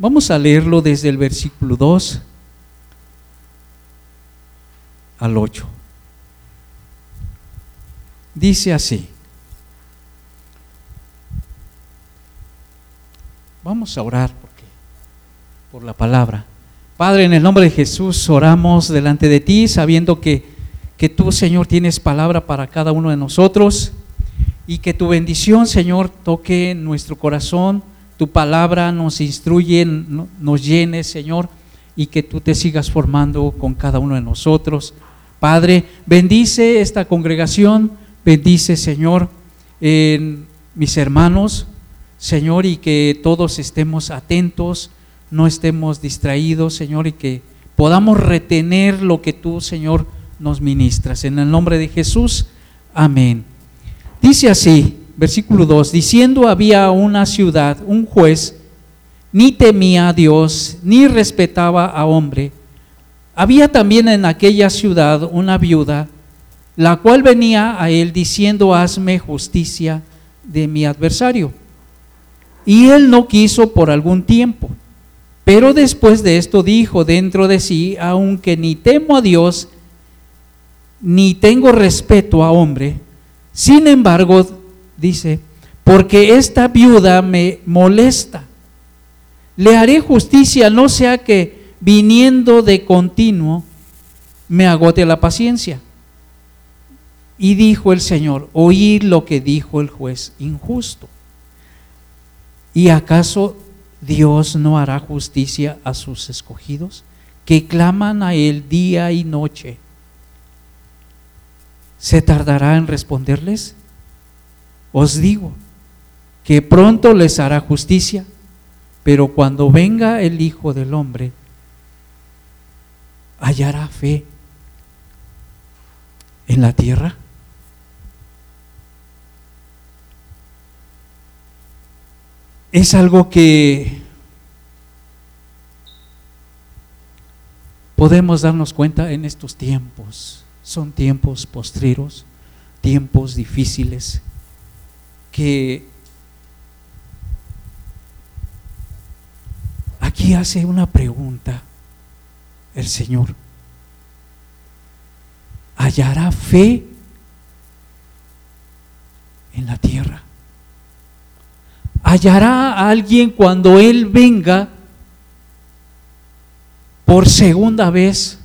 Vamos a leerlo desde el versículo 2 al 8. Dice así. Vamos a orar porque, por la palabra. Padre, en el nombre de Jesús oramos delante de ti, sabiendo que, que tú, Señor, tienes palabra para cada uno de nosotros y que tu bendición, Señor, toque nuestro corazón, tu palabra nos instruye, nos llene, Señor, y que tú te sigas formando con cada uno de nosotros. Padre, bendice esta congregación, bendice, Señor, mis hermanos, Señor, y que todos estemos atentos, no estemos distraídos, Señor, y que podamos retener lo que tú, Señor, nos ministras. En el nombre de Jesús, amén. Dice así, versículo 2, diciendo había una ciudad, un juez, ni temía a Dios, ni respetaba a hombre. Había también en aquella ciudad una viuda, la cual venía a él diciendo, hazme justicia de mi adversario. Y él no quiso por algún tiempo. Pero después de esto dijo dentro de sí, aunque ni temo a Dios, ni tengo respeto a hombre, sin embargo, dice, porque esta viuda me molesta, le haré justicia, no sea que viniendo de continuo me agote la paciencia. Y dijo el Señor, oíd lo que dijo el juez injusto. ¿Y acaso Dios no hará justicia a sus escogidos que claman a Él día y noche? ¿Se tardará en responderles? Os digo que pronto les hará justicia, pero cuando venga el Hijo del Hombre, hallará fe en la tierra. es algo que podemos darnos cuenta en estos tiempos. Son tiempos postreros, tiempos difíciles, que aquí hace una pregunta el Señor. ¿Hallará fe en la tierra? hallará alguien cuando Él venga por segunda vez.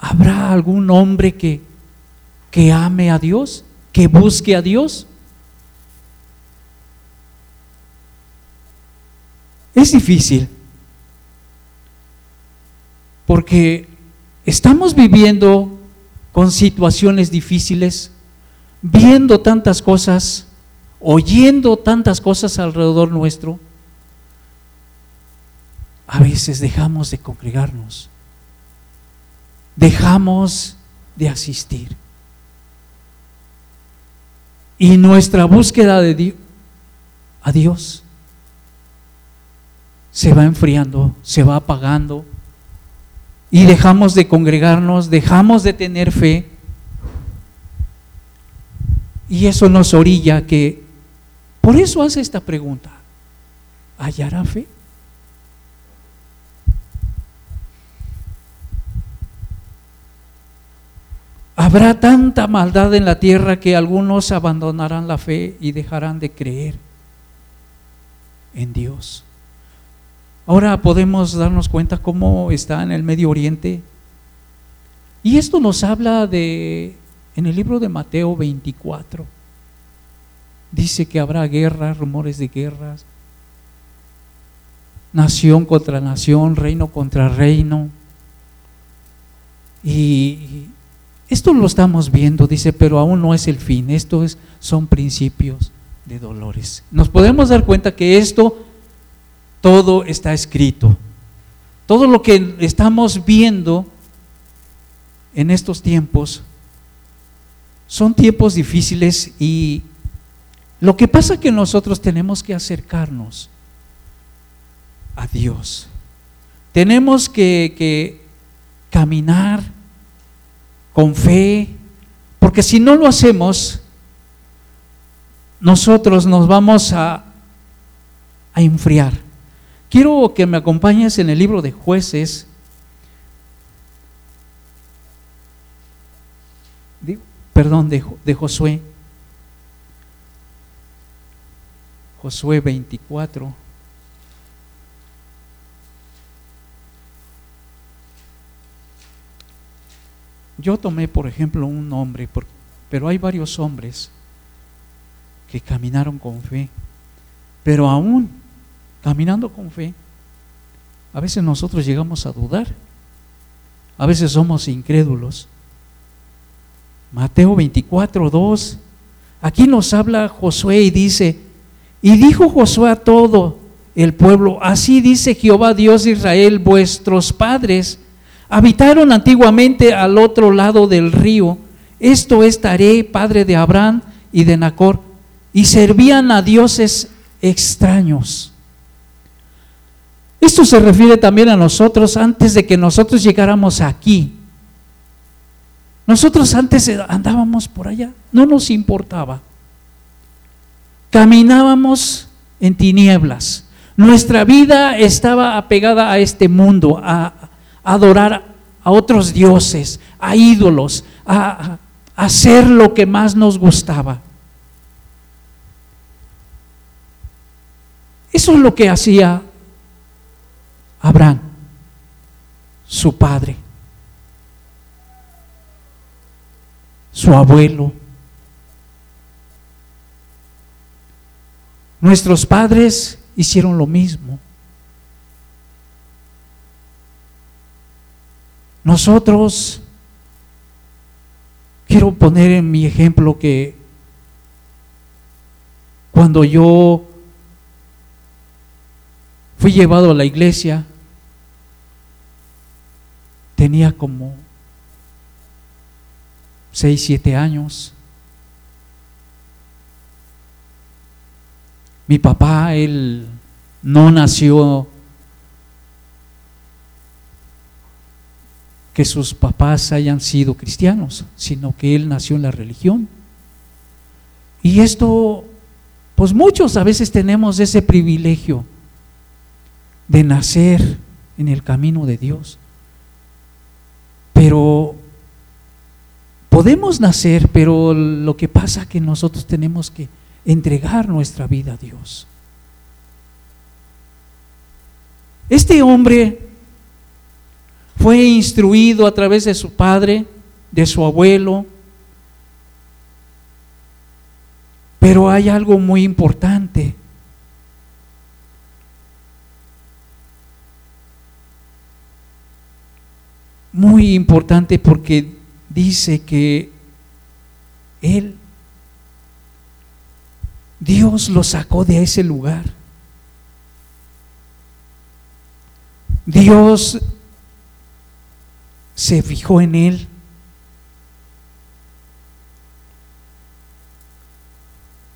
¿Habrá algún hombre que, que ame a Dios, que busque a Dios? Es difícil, porque estamos viviendo con situaciones difíciles viendo tantas cosas, oyendo tantas cosas alrededor nuestro, a veces dejamos de congregarnos, dejamos de asistir. Y nuestra búsqueda de Dios, a Dios se va enfriando, se va apagando y dejamos de congregarnos, dejamos de tener fe y eso nos orilla que, por eso hace esta pregunta, ¿hallará fe? Habrá tanta maldad en la tierra que algunos abandonarán la fe y dejarán de creer en Dios. Ahora podemos darnos cuenta cómo está en el Medio Oriente. Y esto nos habla de en el libro de Mateo 24 dice que habrá guerras, rumores de guerras, nación contra nación, reino contra reino. Y esto lo estamos viendo, dice, pero aún no es el fin, esto es, son principios de dolores. Nos podemos dar cuenta que esto todo está escrito. Todo lo que estamos viendo en estos tiempos son tiempos difíciles y lo que pasa es que nosotros tenemos que acercarnos a Dios. Tenemos que, que caminar con fe, porque si no lo hacemos, nosotros nos vamos a, a enfriar. Quiero que me acompañes en el libro de jueces. Perdón, de, de Josué. Josué 24. Yo tomé, por ejemplo, un hombre, pero hay varios hombres que caminaron con fe. Pero aún caminando con fe, a veces nosotros llegamos a dudar. A veces somos incrédulos. Mateo 24, 2. Aquí nos habla Josué y dice, y dijo Josué a todo el pueblo, así dice Jehová Dios de Israel, vuestros padres habitaron antiguamente al otro lado del río, esto es Taré, padre de Abraham y de Nacor, y servían a dioses extraños. Esto se refiere también a nosotros antes de que nosotros llegáramos aquí. Nosotros antes andábamos por allá, no nos importaba. Caminábamos en tinieblas. Nuestra vida estaba apegada a este mundo, a, adorar a otros dioses, a ídolos, a, hacer lo que más nos gustaba. Eso es lo que hacía Abraham, su padre, su abuelo, Nuestros padres hicieron lo mismo. Nosotros, quiero poner en mi ejemplo que cuando yo fui llevado a la iglesia, tenía como seis, siete años. Mi papá, él no nació que sus papás hayan sido cristianos, sino que él nació en la religión. Y esto, pues muchos a veces tenemos ese privilegio de nacer en el camino de Dios. Pero podemos nacer, pero lo que pasa es que nosotros tenemos que entregar nuestra vida a Dios. Este hombre fue instruido a través de su padre, de su abuelo, pero hay algo muy importante. Muy importante porque dice que él Dios lo sacó de ese lugar. Dios se fijó en él.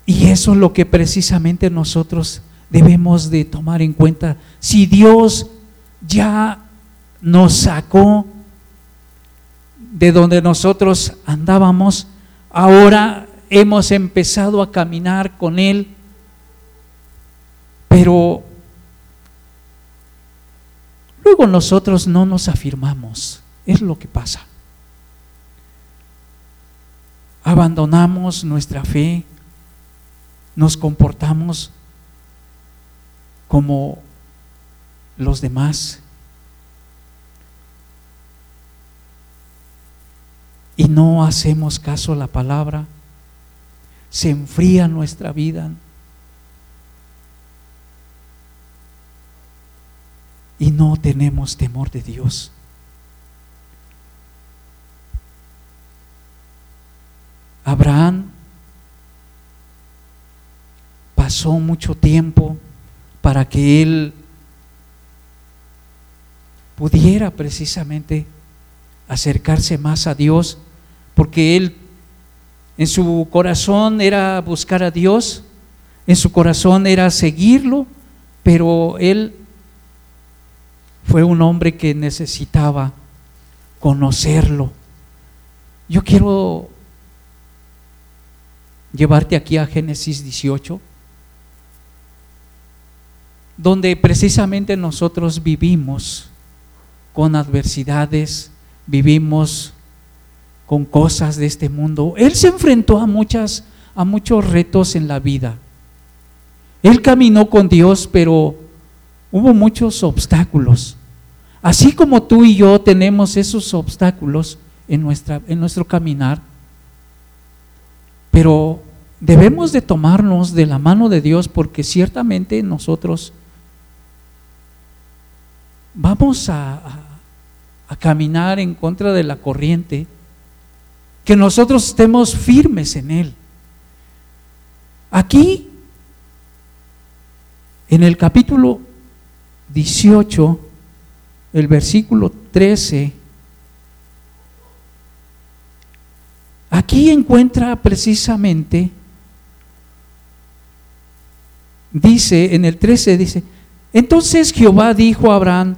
Y eso es lo que precisamente nosotros debemos de tomar en cuenta. Si Dios ya nos sacó de donde nosotros andábamos, ahora hemos empezado a caminar con Él, pero luego nosotros no nos afirmamos. Es lo que pasa. Abandonamos nuestra fe, nos comportamos como los demás. Y no hacemos caso a la palabra se enfría nuestra vida. Y no tenemos temor de Dios. Abraham pasó mucho tiempo para que él pudiera precisamente acercarse más a Dios, porque él en su corazón era buscar a Dios, en su corazón era seguirlo, pero él fue un hombre que necesitaba conocerlo. Yo quiero llevarte aquí a Génesis 18. donde precisamente nosotros vivimos con adversidades, vivimos con cosas de este mundo. Él se enfrentó a muchas a muchos retos en la vida. Él caminó con Dios, pero hubo muchos obstáculos. Así como tú y yo tenemos esos obstáculos en, nuestra, en nuestro caminar, pero debemos de tomarnos de la mano de Dios porque ciertamente nosotros vamos a, a, caminar en contra de la corriente, que nosotros estemos firmes en Él. Aquí, en el capítulo 18, el versículo 13, aquí encuentra precisamente, dice, en el 13 dice, entonces Jehová dijo a Abraham,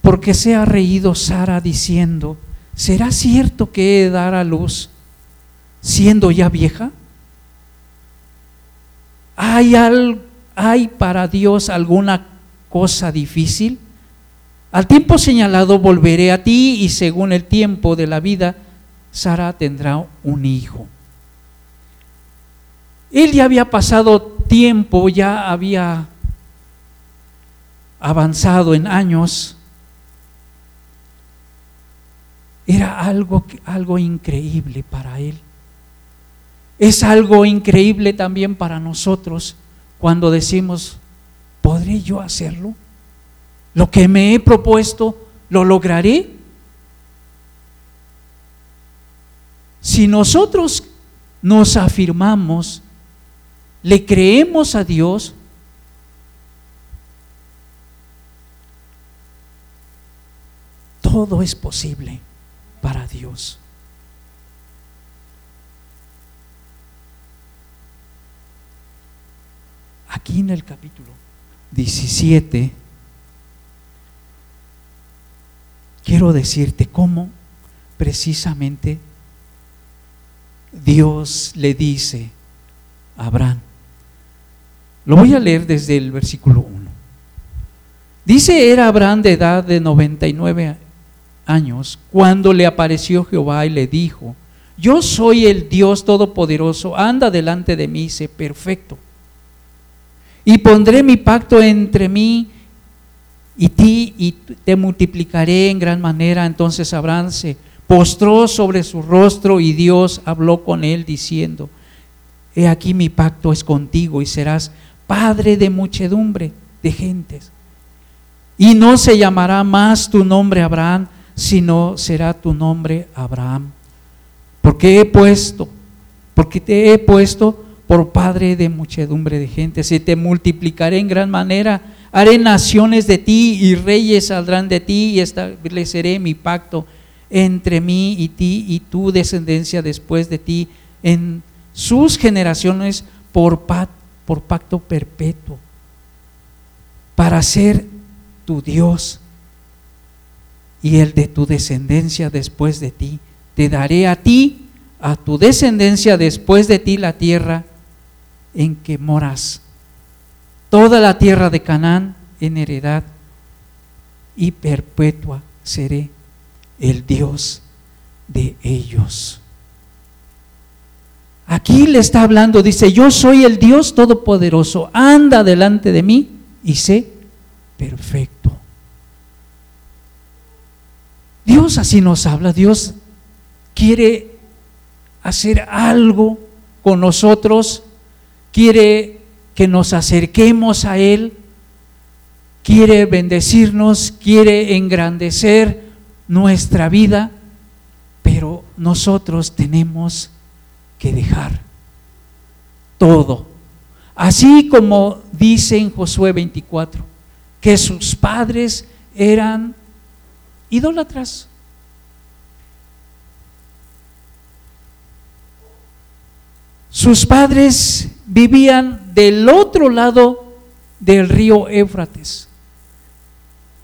porque se ha reído Sara diciendo, ¿será cierto que he de dar a luz siendo ya vieja? ¿Hay, ¿Hay para Dios alguna cosa difícil? Al tiempo señalado volveré a ti y según el tiempo de la vida, Sara tendrá un hijo. Él ya había pasado tiempo, ya había avanzado en años era algo, algo increíble para él. Es algo increíble también para nosotros cuando decimos, ¿podré yo hacerlo? Lo que me he propuesto, ¿lo lograré? Si nosotros nos afirmamos, le creemos a Dios, todo es posible para Dios. Aquí en el capítulo 17, quiero decirte cómo precisamente Dios le dice a Abraham. Lo voy a leer desde el versículo 1. Dice, era Abraham de edad de 99 años cuando le apareció Jehová y le dijo, yo soy el Dios Todopoderoso, anda delante de mí, sé perfecto. Y pondré mi pacto entre mí y ti y te multiplicaré en gran manera. Entonces Abraham se postró sobre su rostro y Dios habló con él diciendo, he aquí mi pacto es contigo y serás padre de muchedumbre de gentes. Y no se llamará más tu nombre Abraham, sino será tu nombre Abraham. Porque he puesto, porque te he puesto por padre de muchedumbre de gente. Se te multiplicaré en gran manera, haré naciones de ti y reyes saldrán de ti y estableceré mi pacto entre mí y ti y tu descendencia después de ti en sus generaciones por, por pacto perpetuo, para ser tu Dios y el de tu descendencia después de ti. Te daré a ti, a tu descendencia después de ti, la tierra en que moras. Toda la tierra de Canaán en heredad y perpetua seré el Dios de ellos. Aquí le está hablando, dice, yo soy el Dios Todopoderoso, anda delante de mí y sé perfecto. Dios así nos habla, Dios quiere hacer algo con nosotros, quiere que nos acerquemos a Él, quiere bendecirnos, quiere engrandecer nuestra vida, pero nosotros tenemos que dejar todo. Así como dice en Josué 24, que sus padres eran idólatras. Sus padres vivían del otro lado del río Éufrates.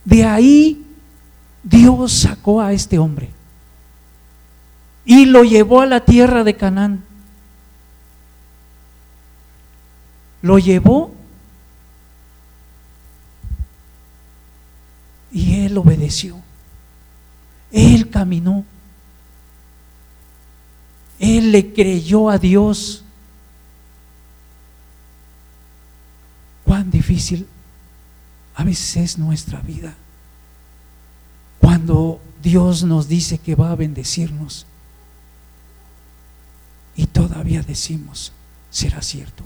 De ahí Dios sacó a este hombre y lo llevó a la tierra de Canaán. Lo llevó y él obedeció. Él caminó. Él le creyó a Dios. Cuán difícil a veces es nuestra vida. Cuando Dios nos dice que va a bendecirnos y todavía decimos, ¿será cierto?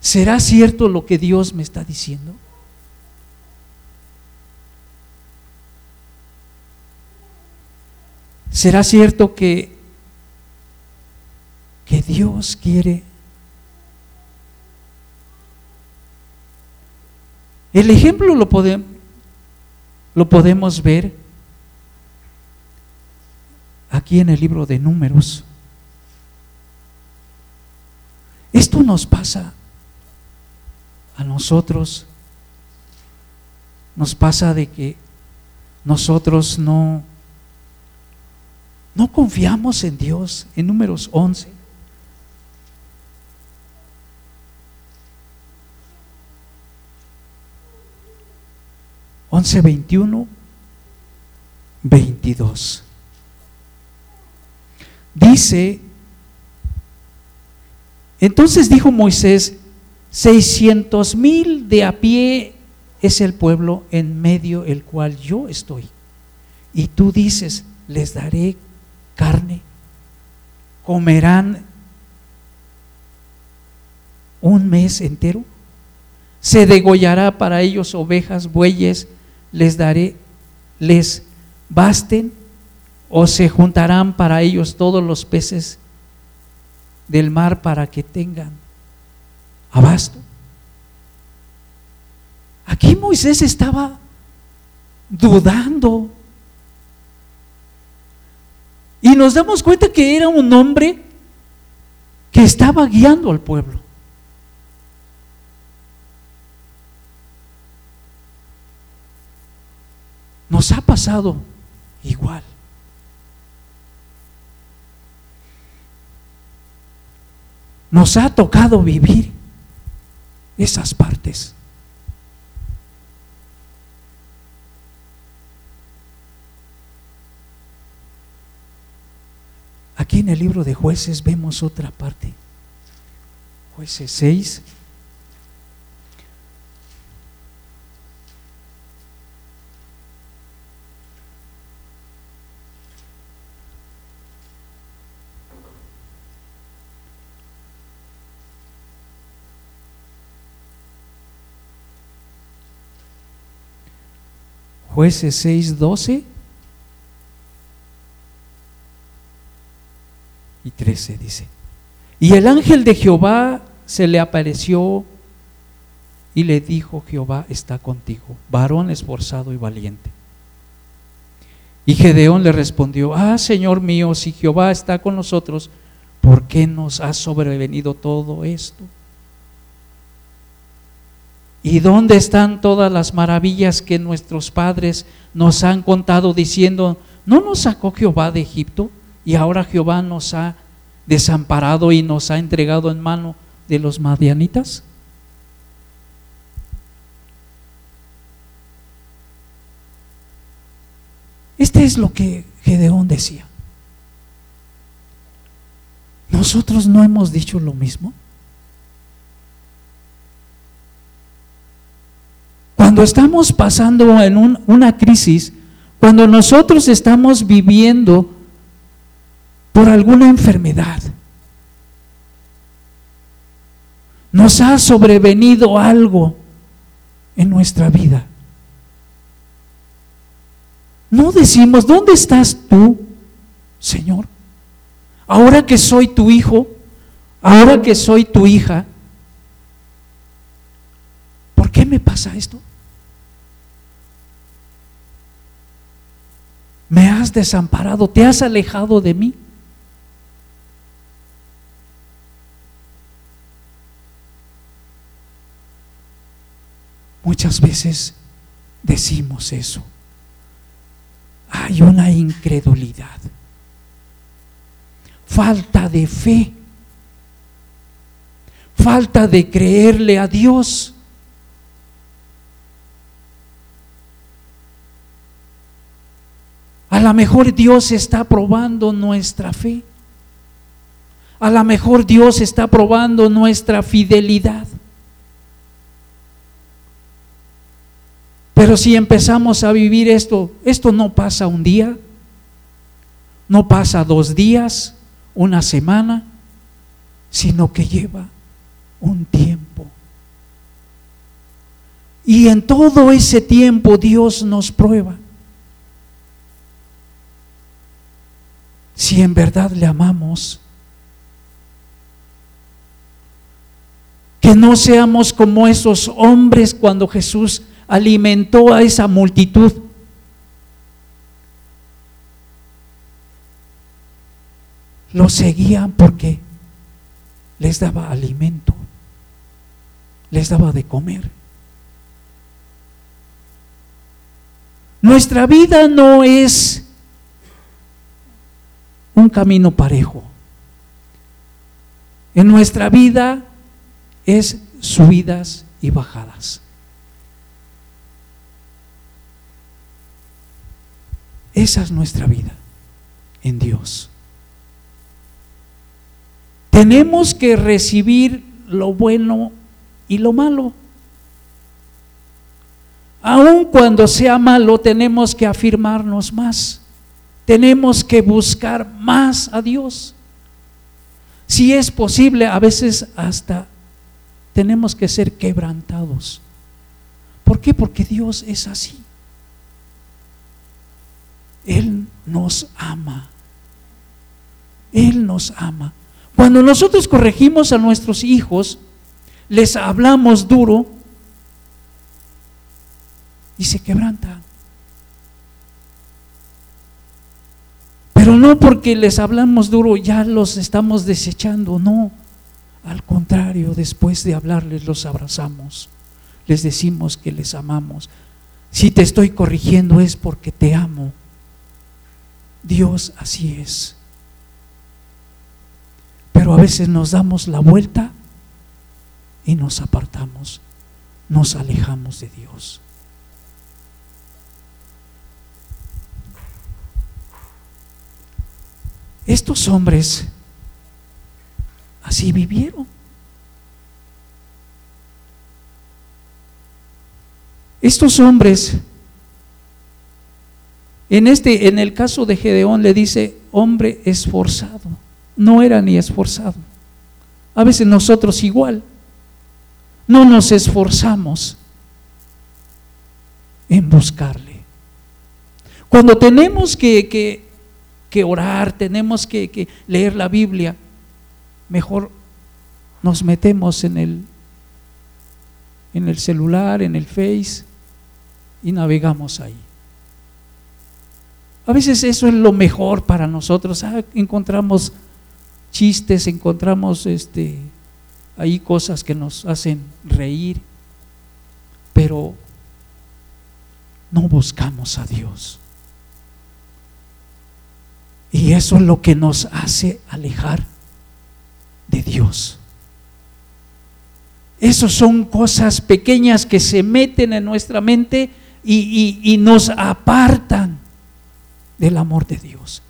¿Será cierto lo que Dios me está diciendo? ¿Será cierto que, que Dios quiere? El ejemplo lo, podemos lo podemos ver aquí en el libro de números. Esto nos pasa a nosotros, nos pasa de que nosotros no no confiamos en Dios, en números 11. Once veintiuno, veintidós. Dice, entonces dijo Moisés, seiscientos mil de a pie es el pueblo en medio el cual yo estoy. Y tú dices, les daré carne, comerán un mes entero, se degollará para ellos ovejas, bueyes, les daré, les basten, o se juntarán para ellos todos los peces del mar para que tengan abasto. Aquí Moisés estaba dudando y nos damos cuenta que era un hombre que estaba guiando al pueblo. Nos ha pasado igual. Nos ha tocado vivir esas partes. Aquí en el libro de jueces vemos otra parte. Jueces 6. Jueces 6, 12. y 13 dice. Y el ángel de Jehová se le apareció y le dijo, Jehová está contigo, varón esforzado y valiente. Y Gedeón le respondió, ah, Señor mío, si Jehová está con nosotros, ¿por qué nos ha sobrevenido todo esto? ¿Y dónde están todas las maravillas que nuestros padres nos han contado diciendo, ¿no nos sacó Jehová de Egipto? Y ahora Jehová nos ha desamparado y nos ha entregado en mano de los madianitas. Este es lo que Gedeón decía. Nosotros no hemos dicho lo mismo. Cuando estamos pasando en una crisis, cuando nosotros estamos viviendo por alguna enfermedad. Nos ha sobrevenido algo en nuestra vida. No decimos, ¿dónde estás tú, Señor? Ahora que soy tu hijo, ahora que soy tu hija, ¿por qué me pasa esto? Me has desamparado, te has alejado de mí. Muchas veces decimos eso. Hay una incredulidad, falta de fe, falta de creerle a Dios. Lo mejor Dios está probando nuestra fe. A lo mejor Dios está probando nuestra fidelidad. Pero si empezamos a vivir esto, esto no pasa un día, no pasa dos días, una semana, sino que lleva un tiempo. Y en todo ese tiempo Dios nos prueba. Si en verdad le amamos, que no seamos como esos hombres cuando Jesús alimentó a esa multitud. Lo seguían porque les daba alimento, les daba de comer. Nuestra vida no es un camino parejo. En nuestra vida es subidas y bajadas. Esa es nuestra vida en Dios. Tenemos que recibir lo bueno y lo malo. Aun cuando sea malo, tenemos que afirmarnos más. Tenemos que buscar más a Dios. Si es posible, a veces hasta tenemos que ser quebrantados. ¿Por qué? Porque Dios es así. Él nos ama. Él nos ama. Cuando nosotros corregimos a nuestros hijos, les hablamos duro y se quebrantan. Pero no porque les hablamos duro ya los estamos desechando, no. Al contrario, después de hablarles los abrazamos, les decimos que les amamos. Si te estoy corrigiendo es porque te amo. Dios así es. Pero a veces nos damos la vuelta y nos apartamos, nos alejamos de Dios. Estos hombres así vivieron. Estos hombres en este en el caso de Gedeón le dice hombre esforzado. No era ni esforzado. A veces nosotros igual no nos esforzamos en buscarle. Cuando tenemos que, que, orar, tenemos que, que leer la Biblia, mejor nos metemos en el, en el celular, en el Face y navegamos ahí. A veces eso es lo mejor para nosotros. Ah, encontramos chistes, encontramos este, ahí cosas que nos hacen reír, pero no buscamos a Dios. Y eso es lo que nos hace alejar de Dios. Esas son cosas pequeñas que se meten en nuestra mente y, nos apartan del amor de Dios.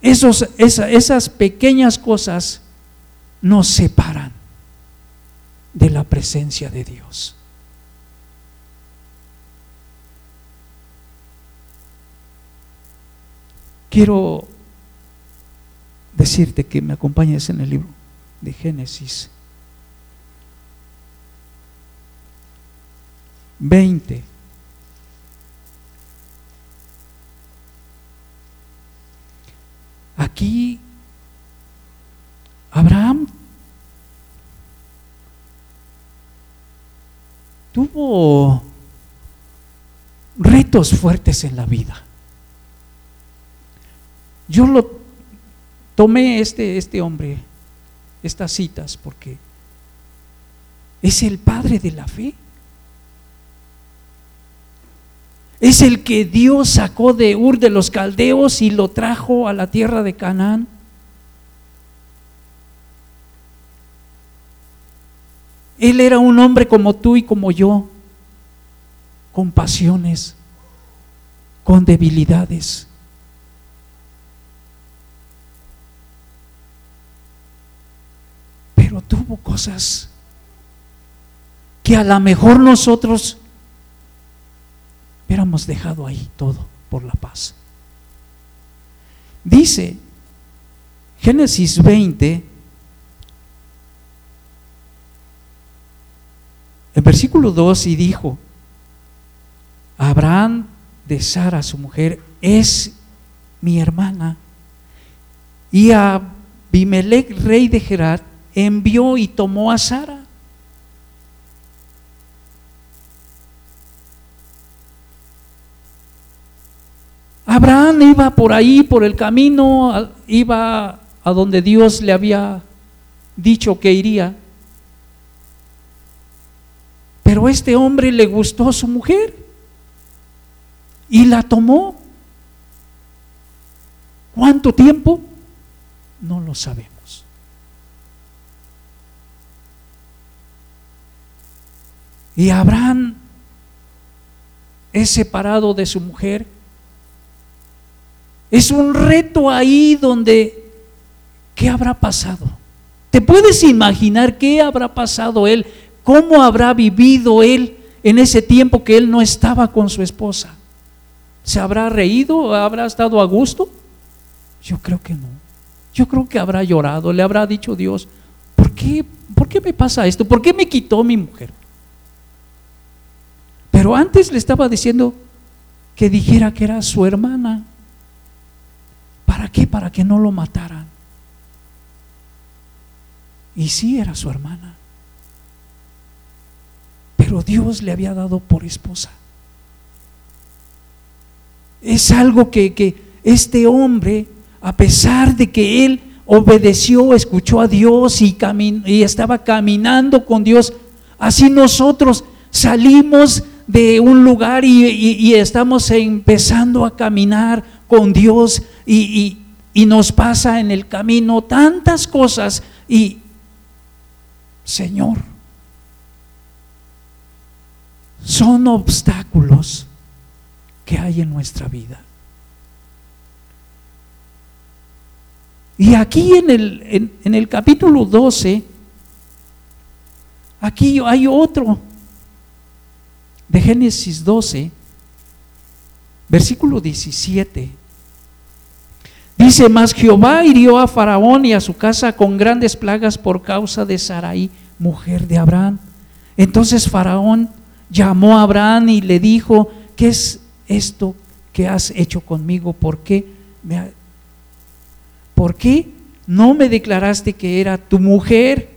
Esos, esas pequeñas cosas nos separan de la presencia de Dios. Quiero decirte que me acompañes en el libro de Génesis 20. Aquí Abraham tuvo retos fuertes en la vida. Yo lo tomé este, este hombre, estas citas, porque es el padre de la fe. Es el que Dios sacó de Ur de los Caldeos y lo trajo a la tierra de Canaán. Él era un hombre como tú y como yo, con pasiones, con debilidades. Pero tuvo cosas que a lo mejor nosotros hubiéramos dejado ahí todo por la paz. Dice Génesis 20, el versículo 2, y dijo, Abraham de Sara, su mujer, es mi hermana. Y Abimelech, rey de Gerar, envió y tomó a Sara. Abraham iba por ahí, por el camino, iba a donde Dios le había dicho que iría. Pero este hombre le gustó a su mujer y la tomó. ¿Cuánto tiempo? No lo sabemos. Y Abraham es separado de su mujer es un reto ahí donde, ¿qué habrá pasado? ¿Te puedes imaginar qué habrá pasado él? ¿Cómo habrá vivido él en ese tiempo que él no estaba con su esposa? ¿Se habrá reído? ¿Habrá estado a gusto? Yo creo que no. Yo creo que habrá llorado, le habrá dicho Dios, ¿por qué, ¿por qué me pasa esto? ¿Por qué me quitó mi mujer? Pero antes le estaba diciendo que dijera que era su hermana. ¿Para qué? Para que no lo mataran. Y sí era su hermana. Pero Dios le había dado por esposa. Es algo que, que este hombre, a pesar de que él obedeció, escuchó a Dios y, y estaba caminando con Dios, así nosotros salimos de un lugar y, estamos empezando a caminar con Dios y, nos pasa en el camino tantas cosas y, Señor, son obstáculos que hay en nuestra vida. Y aquí en el, en el capítulo 12, aquí hay otro de Génesis 12, versículo 17. Dice, mas Jehová hirió a Faraón y a su casa con grandes plagas por causa de Sarai, mujer de Abraham. Entonces Faraón llamó a Abraham y le dijo, ¿qué es esto que has hecho conmigo? ¿Por qué, ¿por qué no me declaraste que era tu mujer?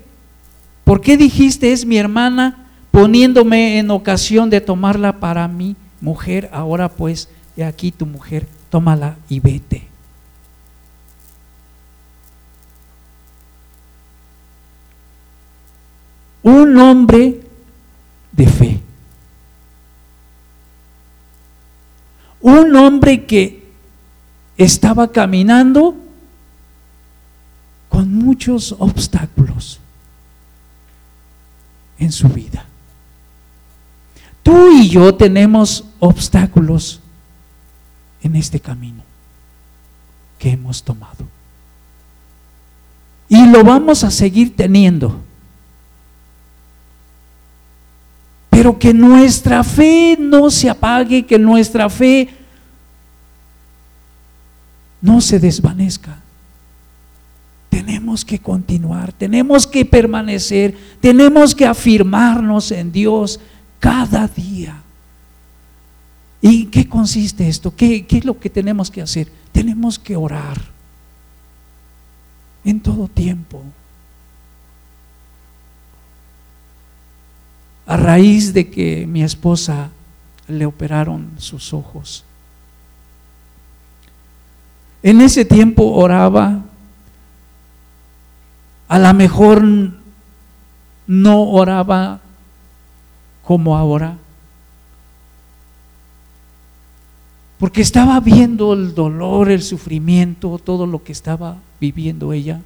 ¿Por qué dijiste es mi hermana? Poniéndome en ocasión de tomarla para mi mujer, ahora pues, he aquí tu mujer, tómala y vete. Un hombre de fe. Un hombre que estaba caminando con muchos obstáculos en su vida. Tú y yo tenemos obstáculos en este camino que hemos tomado. Y lo vamos a seguir teniendo. Pero que nuestra fe no se apague, que nuestra fe no se desvanezca. Tenemos que continuar, tenemos que permanecer, tenemos que afirmarnos en Dios, cada día. ¿Y qué consiste esto? ¿Qué, es lo que tenemos que hacer? Tenemos que orar en todo tiempo. A raíz de que mi esposa le operaron sus ojos. En ese tiempo oraba, a lo mejor no oraba como ahora. Porque estaba viendo el dolor, el sufrimiento, todo lo que estaba viviendo ella.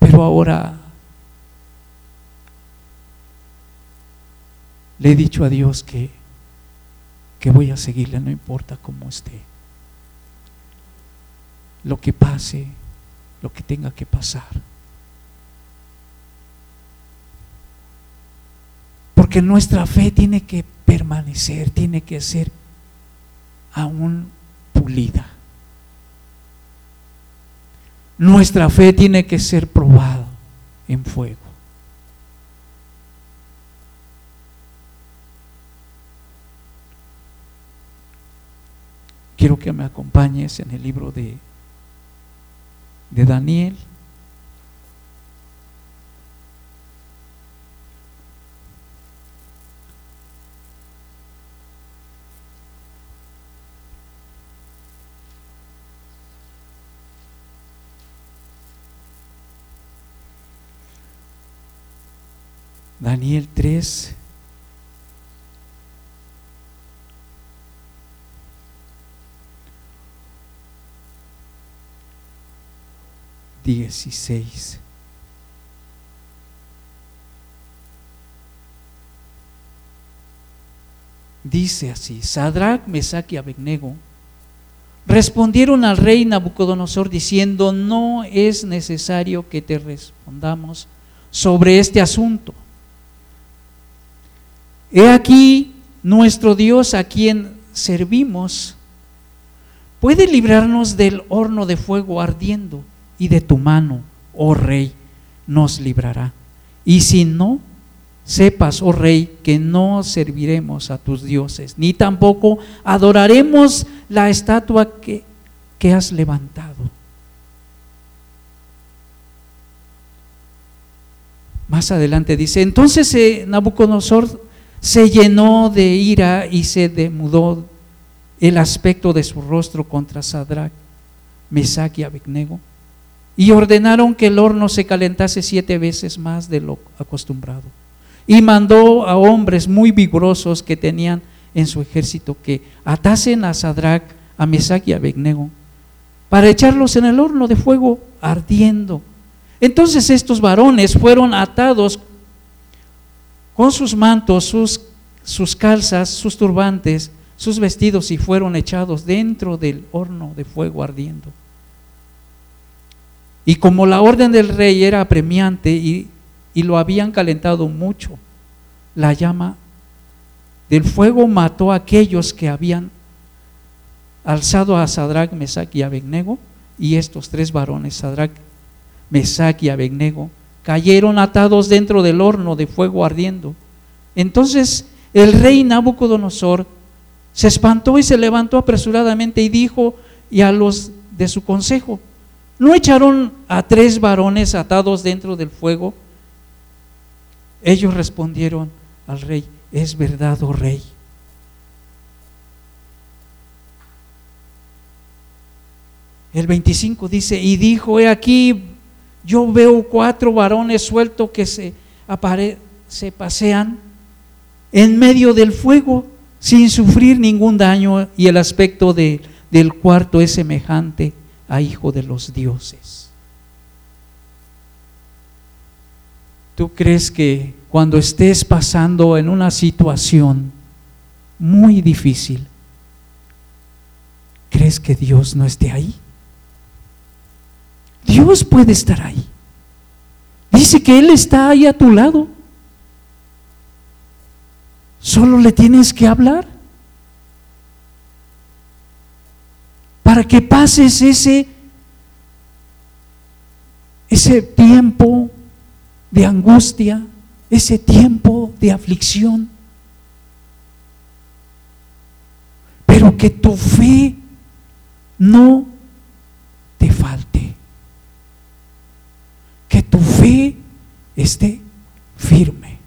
Pero ahora Le he dicho a Dios que, que voy a seguirle, no importa cómo esté. Lo que pase, lo que tenga que pasar. Porque nuestra fe tiene que permanecer, tiene que ser aún pulida. Nuestra fe tiene que ser probada en fuego. Quiero que me acompañes en el libro de, de Daniel. Daniel 3. Dieciséis. Dice así, Sadrach, Mesach y Abednego respondieron al rey Nabucodonosor diciendo, no es necesario que te respondamos sobre este asunto He aquí nuestro Dios a quien servimos puede librarnos del horno de fuego ardiendo y de tu mano, oh rey, nos librará. Y si no, sepas, oh rey, que no serviremos a tus dioses, ni tampoco adoraremos la estatua que, que has levantado. Más adelante dice, entonces eh, Nabucodonosor se llenó de ira y se demudó el aspecto de su rostro contra Sadrach, Mesach y Abednego, y ordenaron que el horno se calentase siete veces más de lo acostumbrado. Y mandó a hombres muy vigorosos que tenían en su ejército que atasen a Sadrach, a Mesach y a Abednego para echarlos en el horno de fuego ardiendo. Entonces estos varones fueron atados con sus mantos, sus, sus calzas, sus turbantes, sus vestidos y fueron echados dentro del horno de fuego ardiendo. Y como la orden del rey era apremiante y, y lo habían calentado mucho, la llama del fuego mató a aquellos que habían alzado a Sadrach, Mesach y Abednego, y estos tres varones, Sadrach, Mesach y Abednego, cayeron atados dentro del horno de fuego ardiendo. Entonces el rey Nabucodonosor se espantó y se levantó apresuradamente y dijo y a los de su consejo, ¿no echaron a tres varones atados dentro del fuego? Ellos respondieron al rey, es verdad, oh rey. El 25 dice, y dijo, he aquí, yo veo cuatro varones sueltos que se, se pasean en medio del fuego sin sufrir ningún daño y el aspecto de, del cuarto es semejante a hijo de los dioses. ¿Tú crees que cuando estés pasando en una situación muy difícil, crees que Dios no esté ahí? Dios puede estar ahí. Dice que Él está ahí a tu lado. Solo le tienes que hablar para que pases ese ese tiempo de angustia, ese tiempo de aflicción. Pero que tu fe no te falte que tu fe esté firme.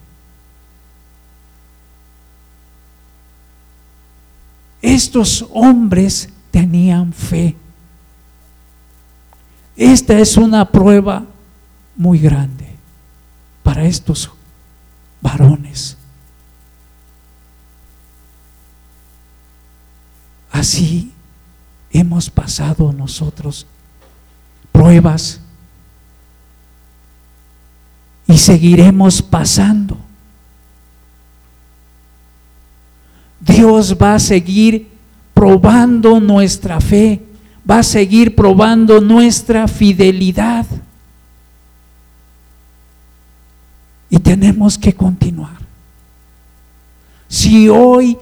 Estos hombres tenían fe. Esta es una prueba muy grande para estos varones. Así hemos pasado nosotros pruebas y seguiremos pasando. Dios va a seguir probando nuestra fe, va a seguir probando nuestra fidelidad. Y tenemos que continuar. Si hoy,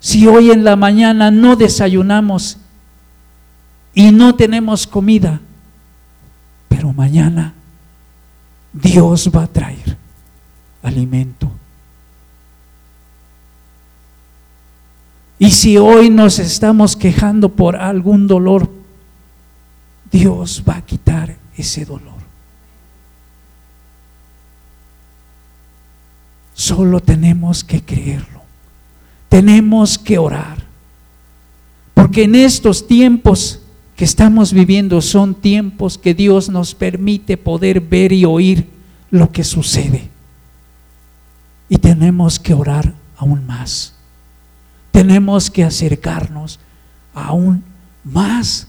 si hoy en la mañana no desayunamos y no tenemos comida, pero mañana Dios va a traer alimento. Y si hoy nos estamos quejando por algún dolor, Dios va a quitar ese dolor. Solo tenemos que creerlo. Tenemos que orar. Porque en estos tiempos que estamos viviendo son tiempos que Dios nos permite poder ver y oír lo que sucede. Y tenemos que orar aún más. Tenemos que acercarnos aún más.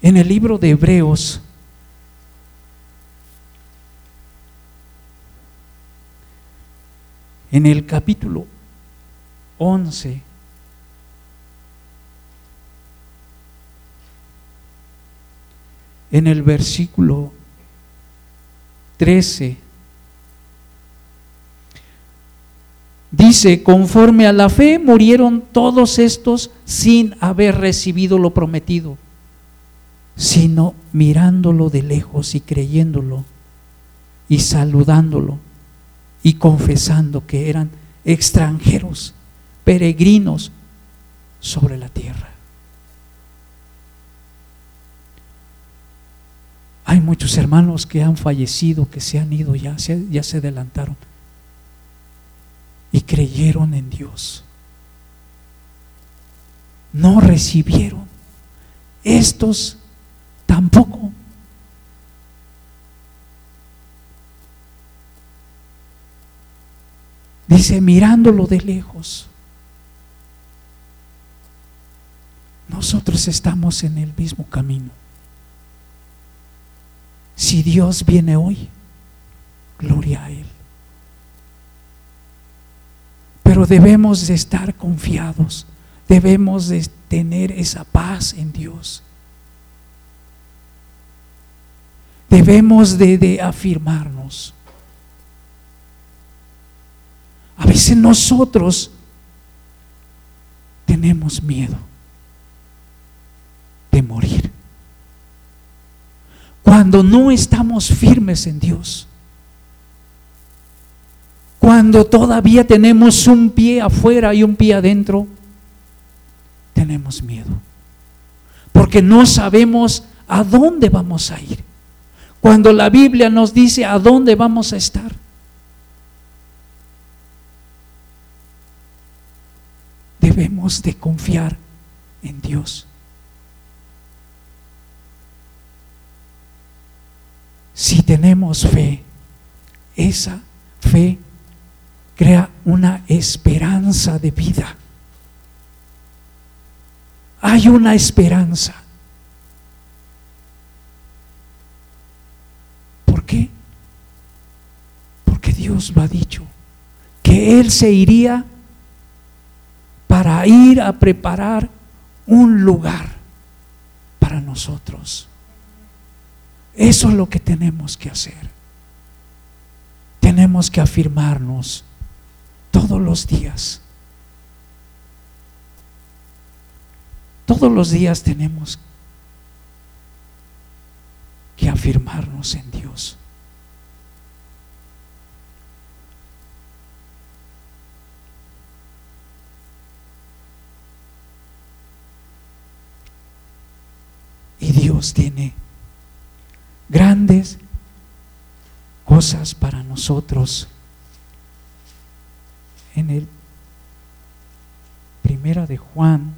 En el libro de Hebreos, en el capítulo 11, en el versículo 13, dice, conforme a la fe murieron todos estos sin haber recibido lo prometido, sino mirándolo de lejos y creyéndolo y saludándolo y confesando que eran extranjeros, peregrinos sobre la tierra. Hay muchos hermanos que han fallecido, que se han ido ya, ya se adelantaron y creyeron en Dios. No recibieron. Estos tampoco. Dice, mirándolo de lejos. Nosotros estamos en el mismo camino. Si Dios viene hoy, gloria a Él. Pero debemos de estar confiados, debemos de tener esa paz en Dios. Debemos de, de afirmarnos. A veces nosotros tenemos miedo de morir. Cuando no estamos firmes en Dios. Cuando todavía tenemos un pie afuera y un pie adentro, tenemos miedo. Porque no sabemos a dónde vamos a ir. Cuando la Biblia nos dice a dónde vamos a estar. Debemos de confiar en Dios. Si tenemos fe, esa fe crea una esperanza de vida. Hay una esperanza. ¿Por qué? Porque Dios lo ha dicho, que Él se iría para ir a preparar un lugar para nosotros. Eso es lo que tenemos que hacer. Tenemos que afirmarnos todos los días. Todos los días tenemos que afirmarnos en Dios. Y Dios tiene grandes cosas para nosotros. En el primera de Juan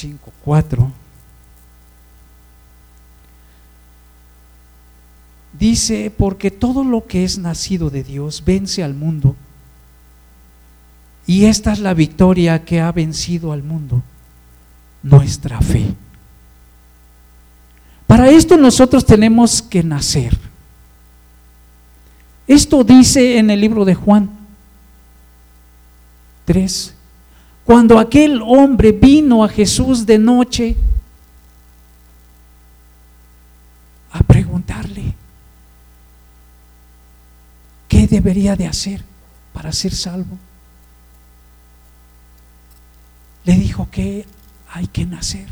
5, 4, dice, porque todo lo que es nacido de Dios vence al mundo. Y esta es la victoria que ha vencido al mundo, nuestra fe. Para esto nosotros tenemos que nacer. Esto dice en el libro de Juan 3, cuando aquel hombre vino a Jesús de noche a preguntarle, ¿Qué debería de hacer para ser salvo? Le dijo que hay que nacer.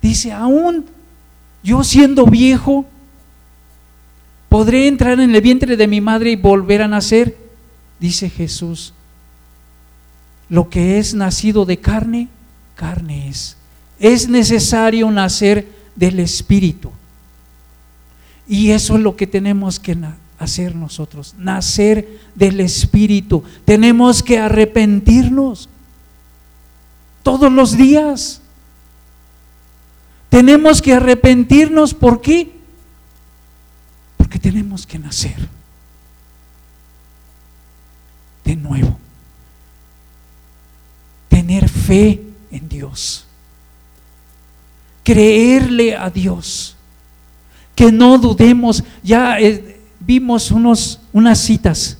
Dice, aún yo siendo viejo, ¿podré entrar en el vientre de mi madre y volver a nacer? Dice Jesús, lo que es nacido de carne, carne es. Es necesario nacer del Espíritu. Y eso es lo que tenemos que hacer nosotros, nacer del Espíritu. Tenemos que arrepentirnos todos los días. Tenemos que arrepentirnos, ¿por qué? Porque tenemos que nacer de nuevo. Tener fe en Dios. Creerle a Dios. Que no dudemos. Ya eh, vimos unos, unas citas.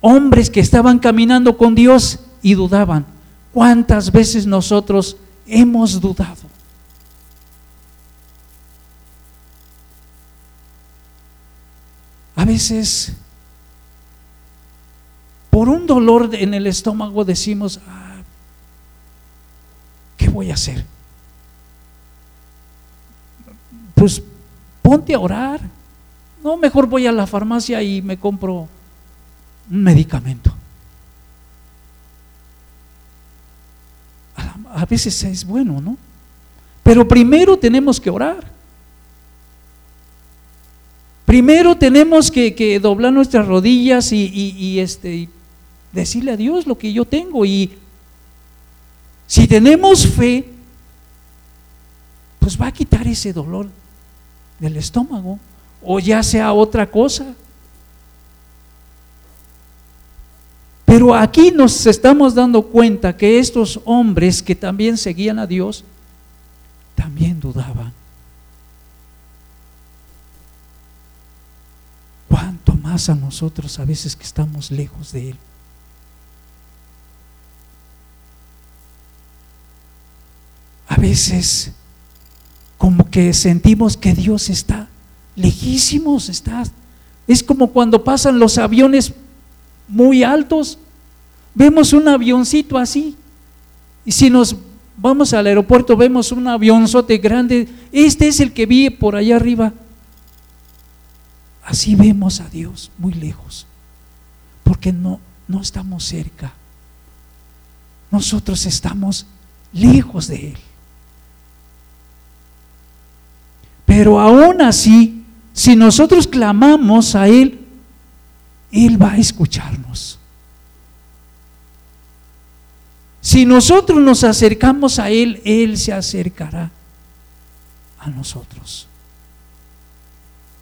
Hombres que estaban caminando con Dios y dudaban. ¿Cuántas veces nosotros hemos dudado? A veces, por un dolor en el estómago decimos, ah, ¿qué voy a hacer? Pues ponte a orar. No, mejor voy a la farmacia y me compro un medicamento. A veces es bueno, ¿no? Pero primero tenemos que orar. Primero tenemos que, doblar nuestras rodillas y, este, decirle a Dios lo que yo tengo. Y si tenemos fe, pues va a quitar ese dolor del estómago o ya sea otra cosa. Pero aquí nos estamos dando cuenta que estos hombres que también seguían a Dios, también dudaban. ¿Cuánto más a nosotros a veces que estamos lejos de Él? Veces como que sentimos que Dios está lejísimos estás. Es como cuando pasan los aviones muy altos. Vemos un avioncito así. Y si nos vamos al aeropuerto, vemos un avionzote grande. Este es el que vi por allá arriba. Así vemos a Dios muy lejos. Porque no, no estamos cerca. Nosotros estamos lejos de Él. Pero aún así, si nosotros clamamos a Él, Él va a escucharnos. Si nosotros nos acercamos a Él, Él se acercará a nosotros.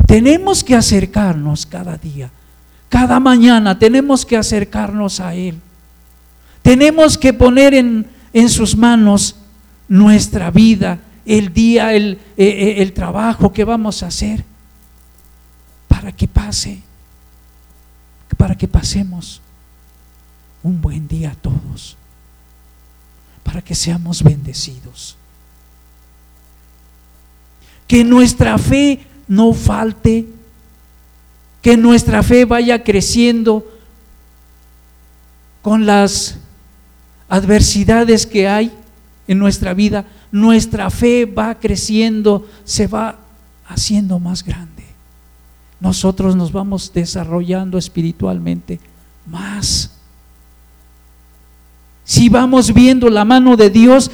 Tenemos que acercarnos cada día, cada mañana tenemos que acercarnos a Él. Tenemos que poner en, en sus manos nuestra vida, el día, el, eh, eh, el trabajo que vamos a hacer para que pase, para que pasemos un buen día a todos, para que seamos bendecidos. Que nuestra fe no falte, que nuestra fe vaya creciendo con las adversidades que hay en nuestra vida, nuestra fe va creciendo, se va haciendo más grande nosotros nos vamos desarrollando espiritualmente más. Si vamos viendo la mano de Dios,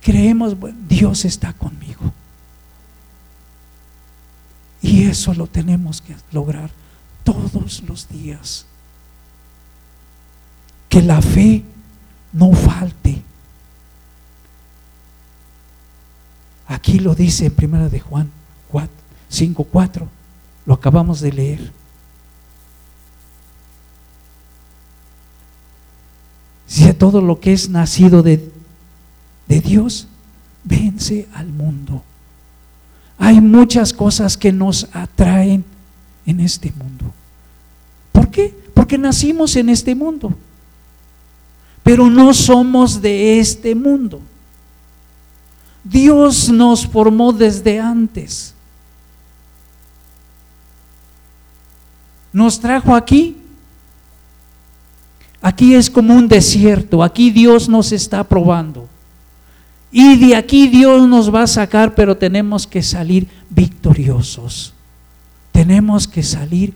creemos, Dios está conmigo. Y eso lo tenemos que lograr todos los días. Que la fe no falte. Aquí lo dice en primera de Juan 5, 4 Lo acabamos de leer. Si todo lo que es nacido de, de Dios vence al mundo. Hay muchas cosas que nos atraen en este mundo. ¿Por qué? Porque nacimos en este mundo. Pero no somos de este mundo. Dios nos formó desde antes. Nos trajo aquí. Aquí es como un desierto. Aquí Dios nos está probando. Y de aquí Dios nos va a sacar, pero tenemos que salir victoriosos. Tenemos que salir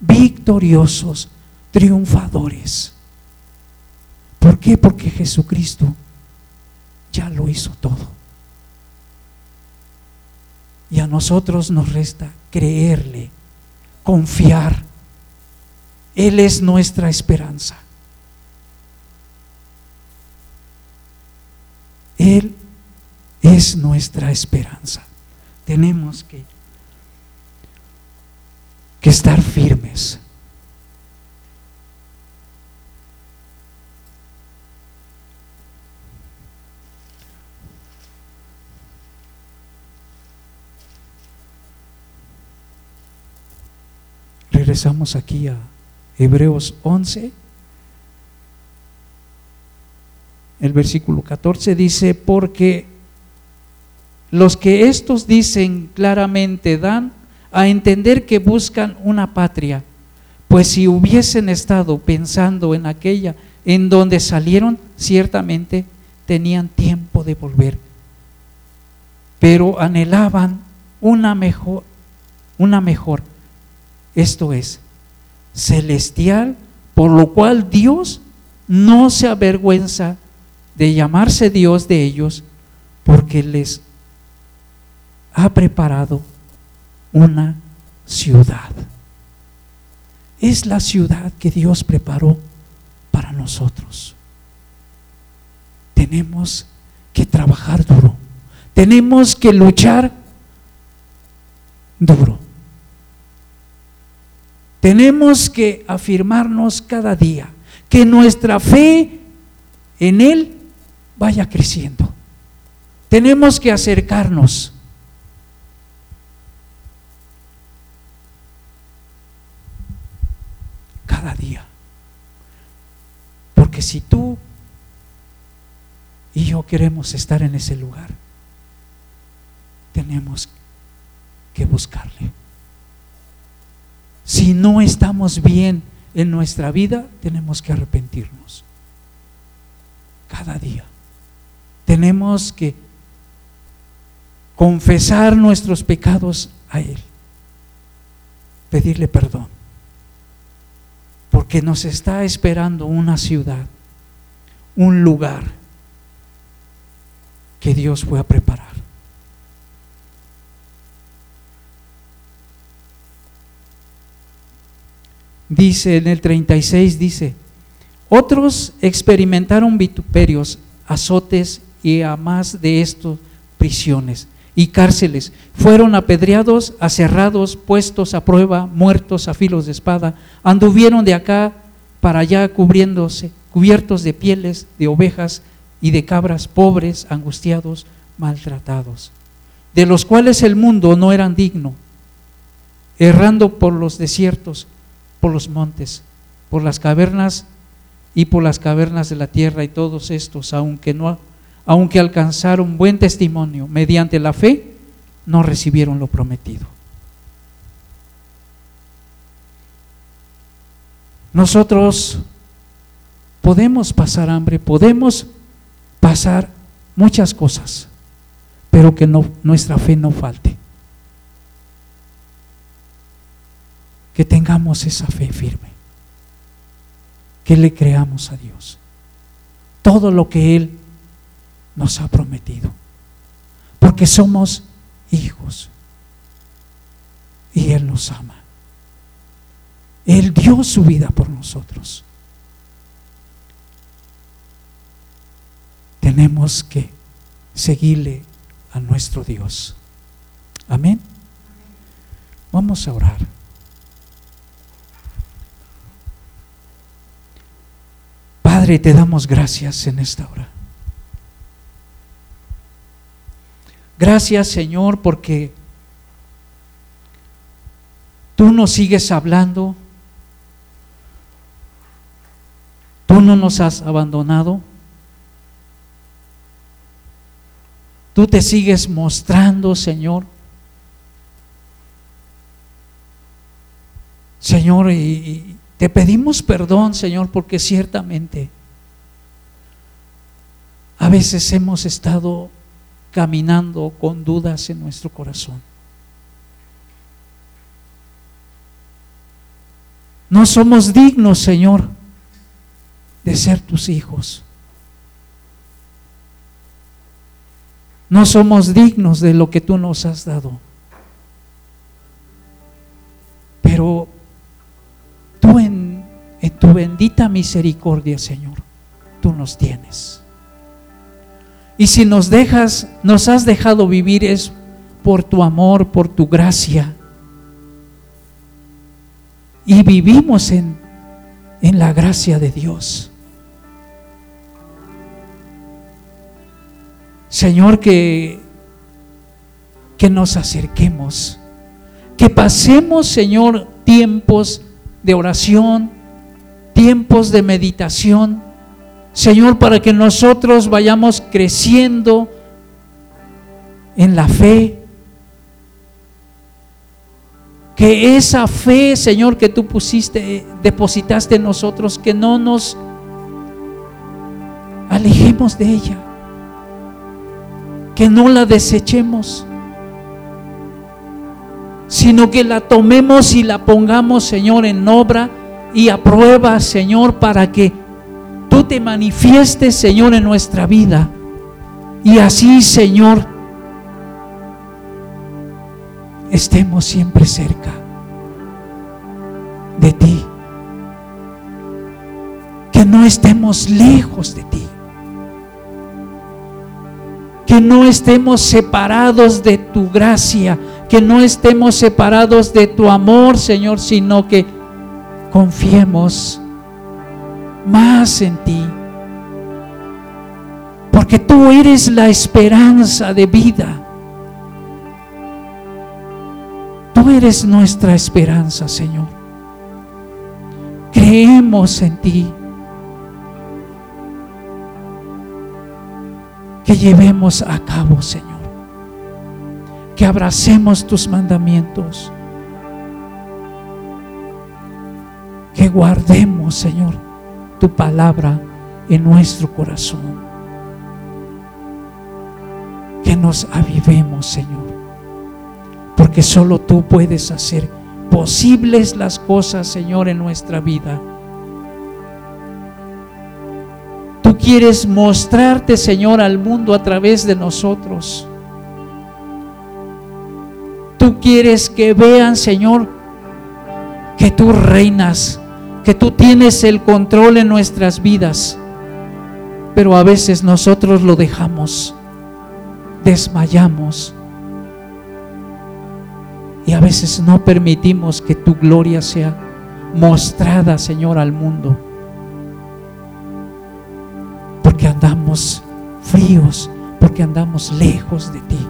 victoriosos, triunfadores. ¿Por qué? Porque Jesucristo ya lo hizo todo. Y a nosotros nos resta creerle, confiar. Él es nuestra esperanza. Él es nuestra esperanza. Tenemos que, que estar firmes. Regresamos aquí a Hebreos 11. El versículo 14 dice, porque los que estos dicen claramente dan a entender que buscan una patria, pues si hubiesen estado pensando en aquella en donde salieron, ciertamente tenían tiempo de volver, pero anhelaban una mejor, una mejor esto es celestial, por lo cual Dios no se avergüenza de llamarse Dios de ellos, porque les ha preparado una ciudad. Es la ciudad que Dios preparó para nosotros. Tenemos que trabajar duro. Tenemos que luchar duro. Tenemos que afirmarnos cada día que nuestra fe en Él vaya creciendo. Tenemos que acercarnos. Cada día. Porque si tú y yo queremos estar en ese lugar, tenemos que buscarle. Si no estamos bien en nuestra vida, tenemos que arrepentirnos. Cada día. Tenemos que confesar nuestros pecados a Él. Pedirle perdón. Porque nos está esperando una ciudad, un lugar que Dios fue a preparar. Dice en el 36, dice, otros experimentaron vituperios, azotes y a más de estos prisiones y cárceles. Fueron apedreados, aserrados, puestos a prueba, muertos a filos de espada. Anduvieron de acá para allá cubriéndose, cubiertos de pieles de ovejas y de cabras, pobres, angustiados, maltratados, de los cuales el mundo no eran digno, errando por los desiertos por los montes, por las cavernas y por las cavernas de la tierra y todos estos, aunque no aunque alcanzaron buen testimonio mediante la fe, no recibieron lo prometido. Nosotros podemos pasar hambre, podemos pasar muchas cosas, pero que nuestra fe no falte. Que tengamos esa fe firme, que le creamos a Dios todo lo que Él nos ha prometido, porque somos hijos y Él nos ama. Él dio su vida por nosotros. Tenemos que seguirle a nuestro Dios. Amén. Vamos a orar. Padre, te damos gracias en esta hora. Gracias Señor porque tú nos sigues hablando, tú no nos has abandonado, tú te sigues mostrando Señor. Señor, y, te pedimos perdón, Señor, porque ciertamente a veces hemos estado caminando con dudas en nuestro corazón. No somos dignos, Señor, de ser tus hijos. No somos dignos de lo que tú nos has dado. Pero tú en, tu bendita misericordia, Señor, tú nos tienes. Y si nos dejas, nos has dejado vivir es por tu amor, por tu gracia. Y vivimos en, en la gracia de Dios. Señor, que, que nos acerquemos, que pasemos, Señor, tiempos de oración, tiempos de meditación, Señor, para que nosotros vayamos creciendo en la fe. Que esa fe, Señor, que tú pusiste, depositaste en nosotros, que no nos alejemos de ella. Que no la desechemos, sino que la tomemos y la pongamos, Señor, en obra y a prueba, Señor, para que tú te manifiestes, Señor, en nuestra vida. Y así, Señor, estemos siempre cerca de ti. Que no estemos lejos de ti. Que no estemos separados de tu gracia. Que no estemos separados de tu amor, Señor, sino que confiemos más en ti. Porque tú eres la esperanza de vida. Tú eres nuestra esperanza, Señor. Creemos en ti. Que llevemos a cabo, Señor. Que abracemos tus mandamientos. Que guardemos, Señor, tu palabra en nuestro corazón. Que nos avivemos, Señor. Porque solo tú puedes hacer posibles las cosas, Señor, en nuestra vida. Tú quieres mostrarte, Señor, al mundo a través de nosotros. Tú quieres que vean, Señor, que tú reinas que tú tienes el control en nuestras vidas, pero a veces nosotros lo dejamos, desmayamos. Y a veces no permitimos que tu gloria sea mostrada, Señor, al mundo, porque andamos fríos, porque andamos lejos de ti.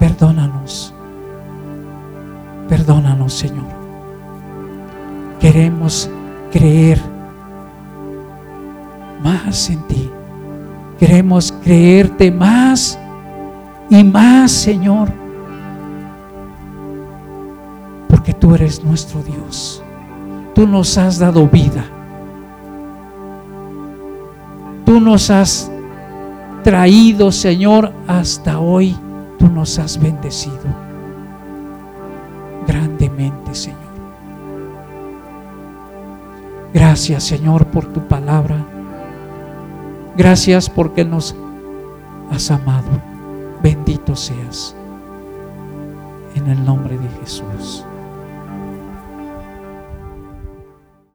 Perdónanos, perdónanos, Señor. Queremos creer más en ti. Queremos creerte más y más, Señor, porque tú eres nuestro Dios. Tú nos has dado vida. Tú nos has traído, Señor, hasta hoy. Tú nos has bendecido grandemente, Señor. Gracias Señor por tu palabra. Gracias porque nos has amado. Bendito seas. En el nombre de Jesús.